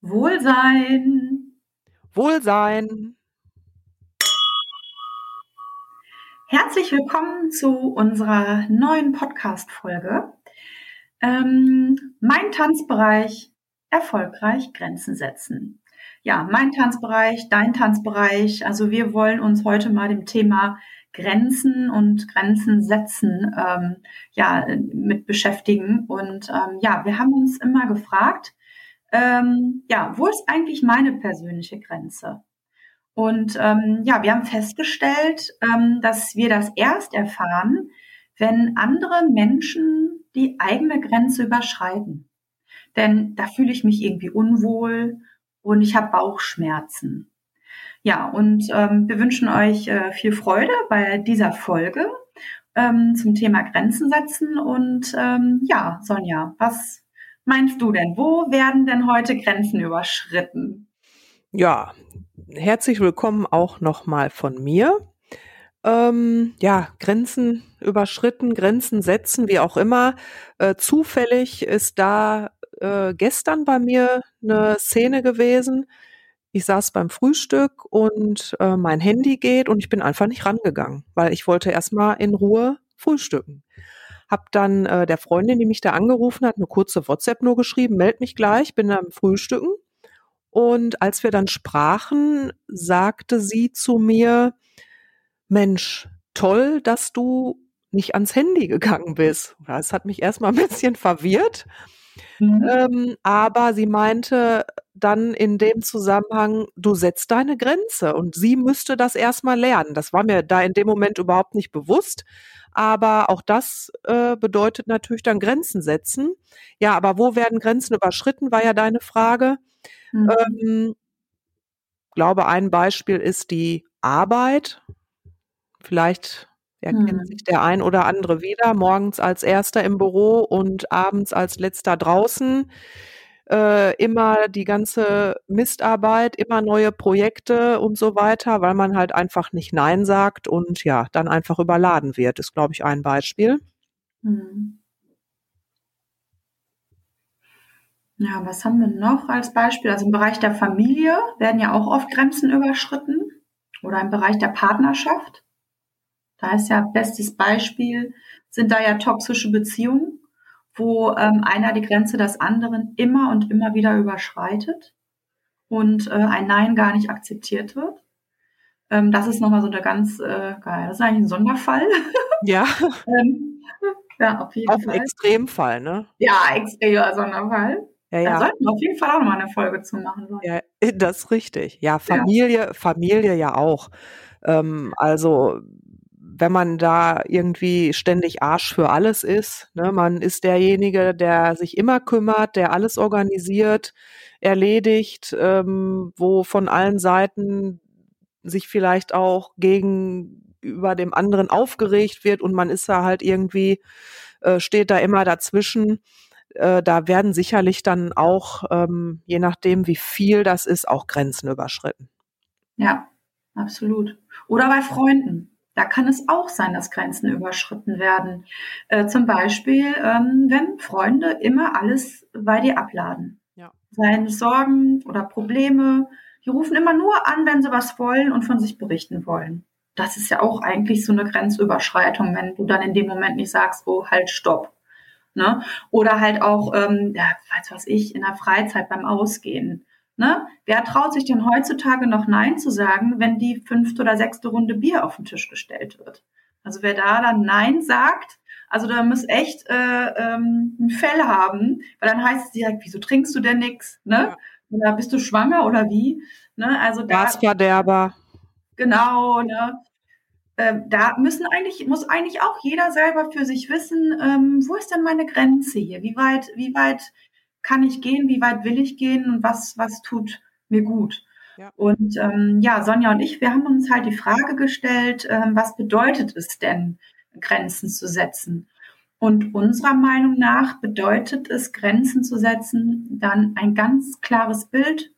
Wohlsein. Wohlsein. Herzlich willkommen zu unserer neuen Podcast-Folge. Ähm, mein Tanzbereich erfolgreich Grenzen setzen. Ja, mein Tanzbereich, dein Tanzbereich. Also wir wollen uns heute mal dem Thema Grenzen und Grenzen setzen ähm, ja mit beschäftigen. Und ähm, ja, wir haben uns immer gefragt, ähm, ja, wo ist eigentlich meine persönliche Grenze? Und ähm, ja, wir haben festgestellt, ähm, dass wir das erst erfahren, wenn andere Menschen die eigene Grenze überschreiten. Denn da fühle ich mich irgendwie unwohl und ich habe Bauchschmerzen. Ja, und ähm, wir wünschen euch äh, viel Freude bei dieser Folge ähm, zum Thema Grenzen setzen. Und ähm, ja, Sonja, was meinst du denn? Wo werden denn heute Grenzen überschritten? Ja, herzlich willkommen auch nochmal von mir. Ähm, ja, Grenzen überschritten, Grenzen setzen, wie auch immer. Äh, zufällig ist da äh, gestern bei mir eine Szene gewesen. Ich saß beim Frühstück und äh, mein Handy geht und ich bin einfach nicht rangegangen, weil ich wollte erstmal in Ruhe frühstücken. Hab dann äh, der Freundin, die mich da angerufen hat, eine kurze WhatsApp nur geschrieben, meld mich gleich, bin am Frühstücken. Und als wir dann sprachen, sagte sie zu mir, Mensch, toll, dass du nicht ans Handy gegangen bist. Das hat mich erstmal ein bisschen verwirrt. Mhm. Ähm, aber sie meinte dann in dem Zusammenhang, du setzt deine Grenze und sie müsste das erstmal lernen. Das war mir da in dem Moment überhaupt nicht bewusst. Aber auch das äh, bedeutet natürlich dann Grenzen setzen. Ja, aber wo werden Grenzen überschritten, war ja deine Frage. Mhm. Ähm, glaube, ein Beispiel ist die Arbeit. Vielleicht erkennt mhm. sich der ein oder andere wieder, morgens als erster im Büro und abends als letzter draußen. Äh, immer die ganze Mistarbeit, immer neue Projekte und so weiter, weil man halt einfach nicht Nein sagt und ja, dann einfach überladen wird, ist, glaube ich, ein Beispiel. Mhm. Ja, was haben wir noch als Beispiel? Also im Bereich der Familie werden ja auch oft Grenzen überschritten oder im Bereich der Partnerschaft. Da ist ja bestes Beispiel, sind da ja toxische Beziehungen, wo ähm, einer die Grenze des anderen immer und immer wieder überschreitet und äh, ein Nein gar nicht akzeptiert wird. Ähm, das ist nochmal so eine ganz äh, geil. Das ist eigentlich ein Sonderfall. Ja. ähm, ja, auf jeden Fall. Auf Extremfall, ne? Ja, extremer Sonderfall. Ja, ja. Da sollten wir auf jeden Fall auch nochmal eine Folge zu machen. Leute. Ja, das ist richtig. Ja, Familie, ja. Familie ja auch. Ähm, also wenn man da irgendwie ständig Arsch für alles ist, ne, man ist derjenige, der sich immer kümmert, der alles organisiert, erledigt, ähm, wo von allen Seiten sich vielleicht auch gegenüber dem anderen aufgeregt wird und man ist da halt irgendwie, äh, steht da immer dazwischen äh, da werden sicherlich dann auch, ähm, je nachdem, wie viel das ist, auch Grenzen überschritten. Ja, absolut. Oder bei Freunden. Da kann es auch sein, dass Grenzen überschritten werden. Äh, zum Beispiel, ähm, wenn Freunde immer alles bei dir abladen. Ja. Seine Sorgen oder Probleme. Die rufen immer nur an, wenn sie was wollen und von sich berichten wollen. Das ist ja auch eigentlich so eine Grenzüberschreitung, wenn du dann in dem Moment nicht sagst, oh, halt, stopp. Ne? Oder halt auch, ähm, ja, weiß was ich, in der Freizeit beim Ausgehen. Ne? Wer traut sich denn heutzutage noch Nein zu sagen, wenn die fünfte oder sechste Runde Bier auf den Tisch gestellt wird? Also wer da dann Nein sagt, also da muss echt äh, ähm, ein Fell haben, weil dann heißt es direkt, wieso trinkst du denn nichts? Ne? Ja. Oder bist du schwanger oder wie? Ne? Also da, Gasverderber. Genau, ne? Ähm, da müssen eigentlich, muss eigentlich auch jeder selber für sich wissen, ähm, wo ist denn meine Grenze hier? Wie weit, wie weit kann ich gehen? Wie weit will ich gehen? Und was, was tut mir gut? Ja. Und ähm, ja, Sonja und ich, wir haben uns halt die Frage gestellt, ähm, was bedeutet es denn, Grenzen zu setzen? Und unserer Meinung nach bedeutet es, Grenzen zu setzen, dann ein ganz klares Bild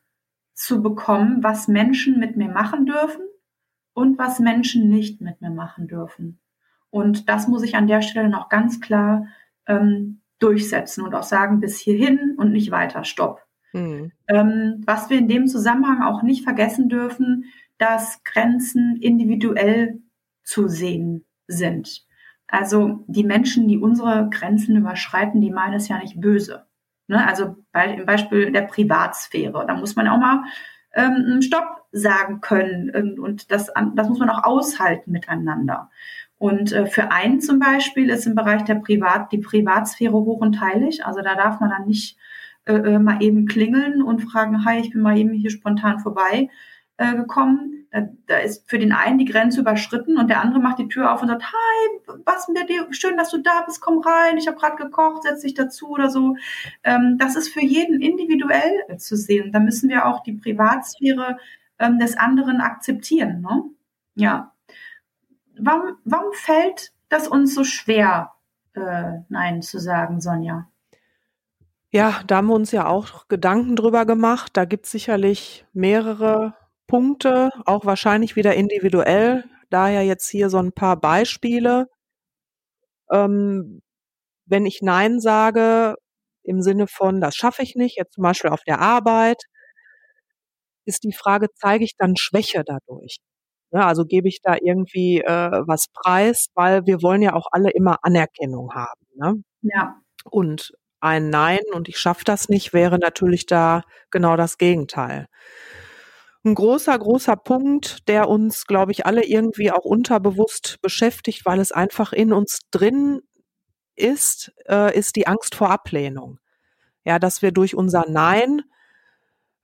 zu bekommen, was Menschen mit mir machen dürfen und was Menschen nicht mit mir machen dürfen. Und das muss ich an der Stelle noch ganz klar ähm, durchsetzen und auch sagen, bis hierhin und nicht weiter, stopp. Mhm. Ähm, was wir in dem Zusammenhang auch nicht vergessen dürfen, dass Grenzen individuell zu sehen sind. Also die Menschen, die unsere Grenzen überschreiten, die meinen es ja nicht böse. Ne? Also bei, im Beispiel der Privatsphäre, da muss man auch mal ähm, Stopp sagen können und, und das, das muss man auch aushalten miteinander. Und äh, für einen zum Beispiel ist im Bereich der Privat, die Privatsphäre hoch und heilig. Also da darf man dann nicht äh, äh mal eben klingeln und fragen, hi, ich bin mal eben hier spontan vorbei äh, gekommen, da, da ist für den einen die Grenze überschritten und der andere macht die Tür auf und sagt, hi, was mit dir? Schön, dass du da bist, komm rein, ich habe gerade gekocht, setz dich dazu oder so. Ähm, das ist für jeden individuell zu sehen. Da müssen wir auch die Privatsphäre ähm, des anderen akzeptieren. Ne? Ja. Warum, warum fällt das uns so schwer, äh, Nein zu sagen, Sonja? Ja, da haben wir uns ja auch Gedanken drüber gemacht. Da gibt es sicherlich mehrere Punkte, auch wahrscheinlich wieder individuell. Daher jetzt hier so ein paar Beispiele. Ähm, wenn ich Nein sage, im Sinne von, das schaffe ich nicht, jetzt zum Beispiel auf der Arbeit, ist die Frage, zeige ich dann Schwäche dadurch? Ja, also gebe ich da irgendwie äh, was preis, weil wir wollen ja auch alle immer Anerkennung haben. Ne? Ja. Und ein Nein und ich schaffe das nicht wäre natürlich da genau das Gegenteil ein großer, großer Punkt, der uns, glaube ich, alle irgendwie auch unterbewusst beschäftigt, weil es einfach in uns drin ist, äh, ist die Angst vor Ablehnung. Ja, dass wir durch unser Nein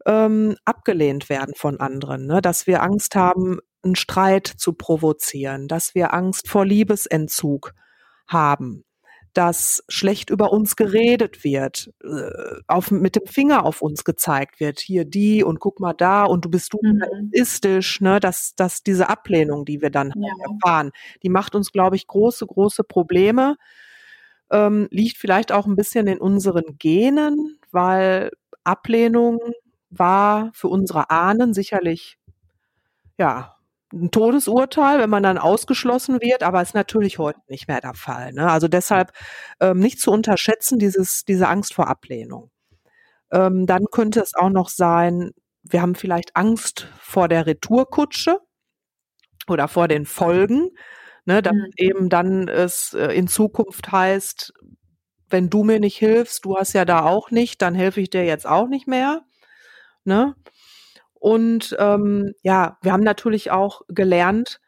ähm, abgelehnt werden von anderen, ne? dass wir Angst haben, einen Streit zu provozieren, dass wir Angst vor Liebesentzug haben, dass schlecht über uns geredet wird, äh, auf, mit dem Finger auf uns gezeigt wird, hier die und guck mal da und du bist du mhm. egoistisch, ne, dass, dass diese Ablehnung, die wir dann ja. erfahren, die macht uns, glaube ich, große, große Probleme. Ähm, liegt vielleicht auch ein bisschen in unseren Genen, weil Ablehnung war für unsere Ahnen sicherlich ja ein Todesurteil, wenn man dann ausgeschlossen wird, aber ist natürlich heute nicht mehr der Fall. Ne? Also deshalb ähm, nicht zu unterschätzen, dieses, diese Angst vor Ablehnung. Ähm, dann könnte es auch noch sein, wir haben vielleicht Angst vor der Retourkutsche oder vor den Folgen, ne, dass mhm. eben dann es äh, in Zukunft heißt, wenn du mir nicht hilfst, du hast ja da auch nicht, dann helfe ich dir jetzt auch nicht mehr. Ne? Und ähm, ja, wir haben natürlich auch gelernt,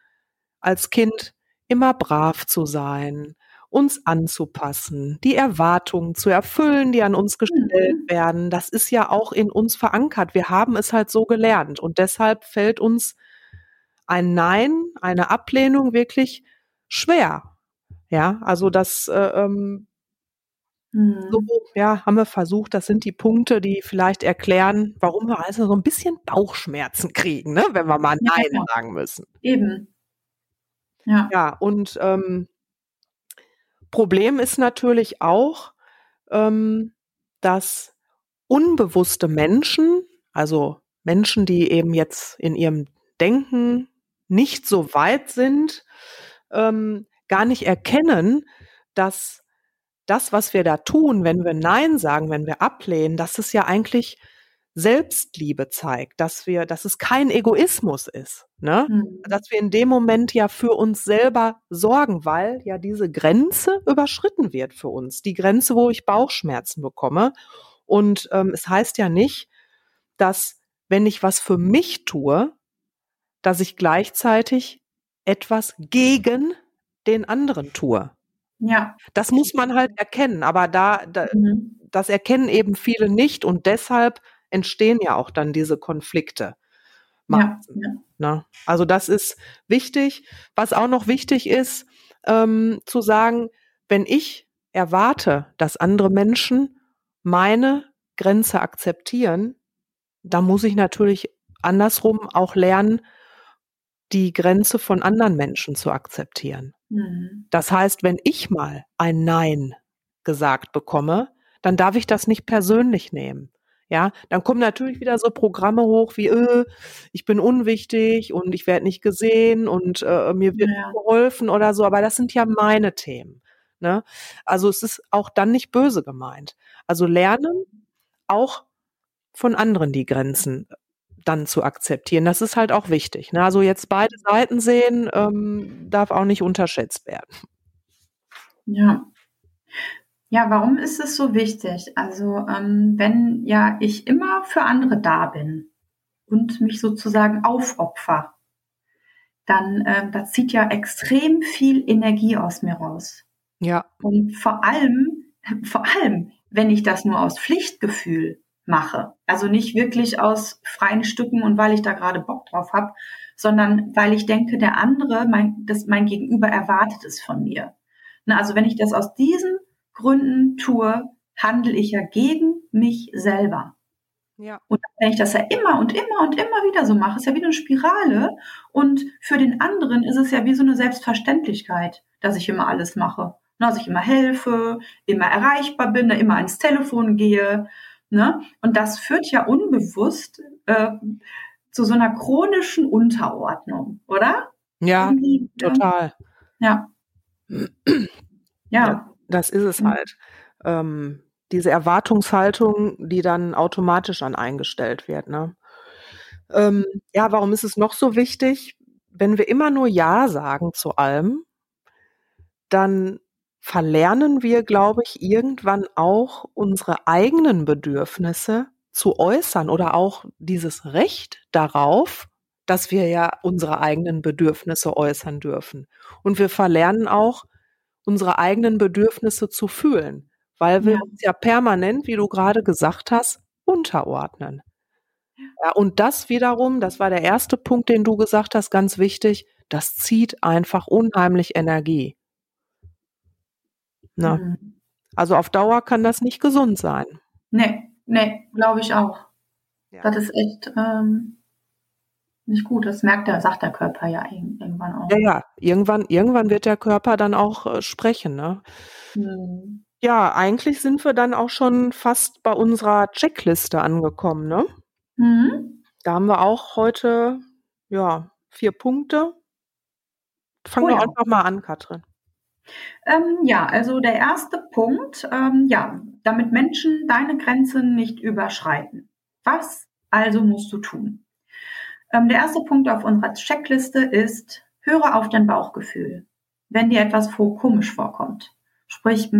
als Kind immer brav zu sein, uns anzupassen, die Erwartungen zu erfüllen, die an uns gestellt mhm. werden. Das ist ja auch in uns verankert. Wir haben es halt so gelernt. Und deshalb fällt uns ein Nein, eine Ablehnung wirklich schwer. Ja, also das äh, ähm, Mhm. So, ja, haben wir versucht, das sind die Punkte, die vielleicht erklären, warum wir also so ein bisschen Bauchschmerzen kriegen, ne, wenn wir mal Nein ja, sagen müssen. Eben. Ja. Ja, und ähm, Problem ist natürlich auch, ähm, dass unbewusste Menschen, also Menschen, die eben jetzt in ihrem Denken nicht so weit sind, ähm, gar nicht erkennen, dass das, was wir da tun, wenn wir Nein sagen, wenn wir ablehnen, dass es ja eigentlich Selbstliebe zeigt, dass wir, dass es kein Egoismus ist, ne? Mhm. Dass wir in dem Moment ja für uns selber sorgen, weil ja diese Grenze überschritten wird für uns. Die Grenze, wo ich Bauchschmerzen bekomme. Und ähm, es heißt ja nicht, dass wenn ich was für mich tue, dass ich gleichzeitig etwas gegen den anderen tue. Ja. Das muss man halt erkennen, aber da, da mhm. das erkennen eben viele nicht und deshalb entstehen ja auch dann diese Konflikte. Ja. Ne? Also das ist wichtig. Was auch noch wichtig ist, ähm, zu sagen, wenn ich erwarte, dass andere Menschen meine Grenze akzeptieren, dann muss ich natürlich andersrum auch lernen, die Grenze von anderen Menschen zu akzeptieren. Mhm. Das heißt, wenn ich mal ein Nein gesagt bekomme, dann darf ich das nicht persönlich nehmen. Ja, dann kommen natürlich wieder so Programme hoch wie, äh, ich bin unwichtig und ich werde nicht gesehen und äh, mir wird ja. geholfen oder so, aber das sind ja meine Themen. Ne? Also es ist auch dann nicht böse gemeint. Also lernen, auch von anderen die Grenzen dann zu akzeptieren. Das ist halt auch wichtig. Ne? Also jetzt beide Seiten sehen, ähm, darf auch nicht unterschätzt werden. Ja. Ja, warum ist es so wichtig? Also ähm, wenn ja ich immer für andere da bin und mich sozusagen aufopfer, dann ähm, das zieht ja extrem viel Energie aus mir raus. Ja. Und vor allem, vor allem, wenn ich das nur aus Pflichtgefühl mache. Also nicht wirklich aus freien Stücken und weil ich da gerade Bock drauf habe, sondern weil ich denke, der andere, mein, das, mein Gegenüber erwartet es von mir. Na, also wenn ich das aus diesen Gründen tue, handle ich ja gegen mich selber. Ja. Und wenn ich das ja immer und immer und immer wieder so mache, ist ja wie eine Spirale. Und für den anderen ist es ja wie so eine Selbstverständlichkeit, dass ich immer alles mache. Dass ich immer helfe, immer erreichbar bin, immer ans Telefon gehe. Ne? Und das führt ja unbewusst äh, zu so einer chronischen Unterordnung, oder? Ja, Irgendwie, total. Ja. ja. ja. Das ist es mhm. halt. Ähm, diese Erwartungshaltung, die dann automatisch an eingestellt wird. Ne? Ähm, ja, warum ist es noch so wichtig? Wenn wir immer nur Ja sagen zu allem, dann verlernen wir, glaube ich, irgendwann auch unsere eigenen Bedürfnisse zu äußern oder auch dieses Recht darauf, dass wir ja unsere eigenen Bedürfnisse äußern dürfen. Und wir verlernen auch, unsere eigenen Bedürfnisse zu fühlen, weil wir ja. uns ja permanent, wie du gerade gesagt hast, unterordnen. Ja, und das wiederum, das war der erste Punkt, den du gesagt hast, ganz wichtig, das zieht einfach unheimlich Energie. Ne? Mhm. Also auf Dauer kann das nicht gesund sein. Nee, nee, glaube ich auch. Ja. Das ist echt ähm, nicht gut. Das merkt der, sagt der Körper ja irgendwann auch. Ja, ja, irgendwann, irgendwann wird der Körper dann auch äh, sprechen. Ne? Mhm. Ja, eigentlich sind wir dann auch schon fast bei unserer Checkliste angekommen, ne? Mhm. Da haben wir auch heute, ja, vier Punkte. Fangen oh, wir ja. einfach mal an, Katrin. Ähm, ja, also der erste Punkt, ähm, ja, damit Menschen deine Grenzen nicht überschreiten. Was also musst du tun? Ähm, der erste Punkt auf unserer Checkliste ist, höre auf dein Bauchgefühl, wenn dir etwas komisch vorkommt. Sprich,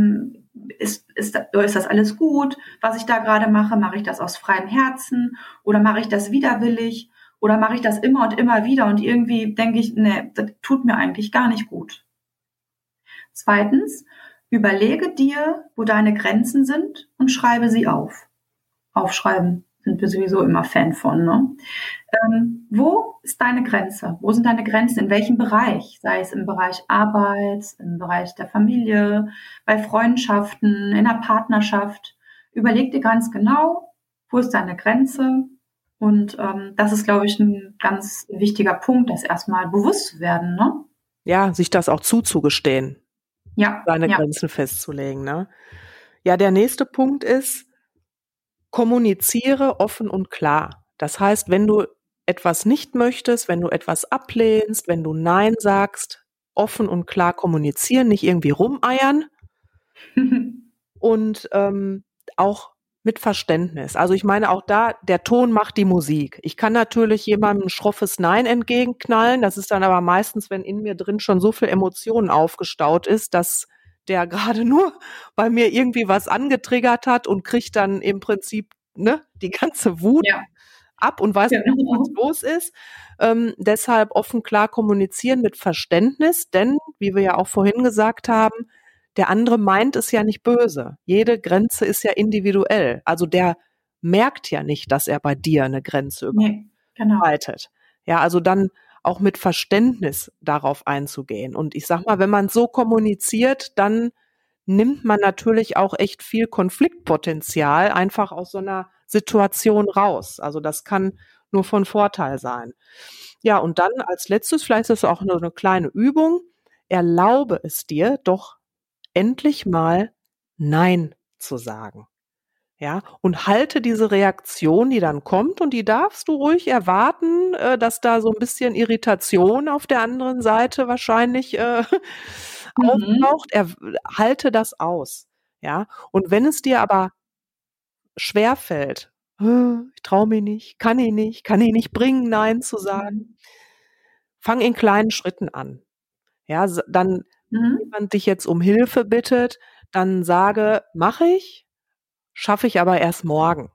ist, ist, ist das alles gut, was ich da gerade mache? Mache ich das aus freiem Herzen oder mache ich das widerwillig oder mache ich das immer und immer wieder und irgendwie denke ich, nee, das tut mir eigentlich gar nicht gut. Zweitens, überlege dir, wo deine Grenzen sind und schreibe sie auf. Aufschreiben sind wir sowieso immer Fan von. Ne? Ähm, wo ist deine Grenze? Wo sind deine Grenzen? In welchem Bereich? Sei es im Bereich Arbeit, im Bereich der Familie, bei Freundschaften, in der Partnerschaft. Überleg dir ganz genau, wo ist deine Grenze? Und ähm, das ist, glaube ich, ein ganz wichtiger Punkt, das erstmal bewusst zu werden. Ne? Ja, sich das auch zuzugestehen ja, seine ja. Grenzen festzulegen. Ne? Ja, der nächste Punkt ist, kommuniziere offen und klar. Das heißt, wenn du etwas nicht möchtest, wenn du etwas ablehnst, wenn du Nein sagst, offen und klar kommunizieren, nicht irgendwie rumeiern und ähm, auch mit Verständnis. Also ich meine auch da, der Ton macht die Musik. Ich kann natürlich jemandem ein schroffes Nein entgegenknallen. Das ist dann aber meistens, wenn in mir drin schon so viel Emotionen aufgestaut ist, dass der gerade nur bei mir irgendwie was angetriggert hat und kriegt dann im Prinzip ne, die ganze Wut ja. ab und weiß ja. nicht, was los ist. Ähm, deshalb offen klar kommunizieren mit Verständnis, denn, wie wir ja auch vorhin gesagt haben, der andere meint es ja nicht böse. Jede Grenze ist ja individuell. Also der merkt ja nicht, dass er bei dir eine Grenze nee, überschreitet. Genau. Ja, also dann auch mit Verständnis darauf einzugehen. Und ich sag mal, wenn man so kommuniziert, dann nimmt man natürlich auch echt viel Konfliktpotenzial einfach aus so einer Situation raus. Also das kann nur von Vorteil sein. Ja, und dann als letztes, vielleicht ist es auch nur eine kleine Übung, erlaube es dir doch endlich mal Nein zu sagen. Ja, und halte diese Reaktion, die dann kommt, und die darfst du ruhig erwarten, äh, dass da so ein bisschen Irritation auf der anderen Seite wahrscheinlich äh, mhm. auftaucht. Er, halte das aus. Ja, und wenn es dir aber schwerfällt, ich traue mich nicht, kann ich nicht, kann ich nicht bringen, Nein zu sagen. Mhm. Fang in kleinen Schritten an. Ja, dann, Mhm. jemand dich jetzt um Hilfe bittet, dann sage, mache ich, schaffe ich aber erst morgen.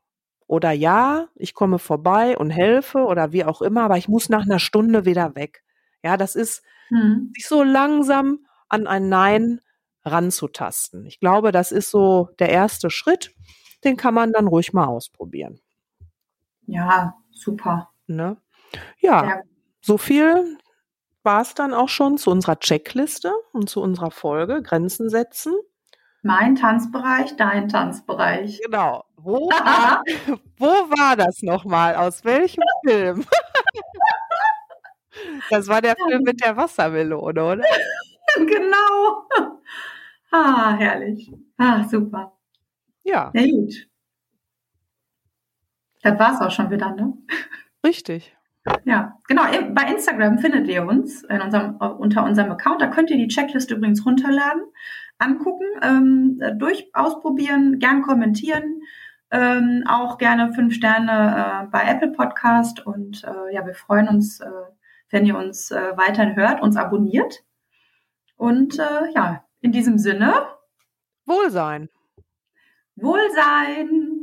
Oder ja, ich komme vorbei und helfe oder wie auch immer, aber ich muss nach einer Stunde wieder weg. Ja, das ist, Mhm. sich so langsam an ein Nein ranzutasten. Ich glaube, das ist so der erste Schritt. Den kann man dann ruhig mal ausprobieren. Ja, super. Ne? Ja, gut. so viel war es dann auch schon zu unserer Checkliste und zu unserer Folge Grenzen setzen. Mein Tanzbereich, dein Tanzbereich. Genau. Wo war, wo war das nochmal? Aus welchem Film? Das war der Film mit der Wassermelone, oder? genau. Ah, herrlich. Ah, super. Ja, Ja, gut. Das war's auch schon wieder, ne? richtig. Ja, genau. Bei Instagram findet ihr uns in unserem, unter unserem Account. Da könnt ihr die Checkliste übrigens runterladen, angucken, ähm, durch ausprobieren, gern kommentieren, ähm, auch gerne fünf Sterne äh, bei Apple Podcast und äh, ja, wir freuen uns, äh, wenn ihr uns äh, weiterhin hört, uns abonniert und äh, ja, in diesem Sinne Wohlsein. Wohlsein.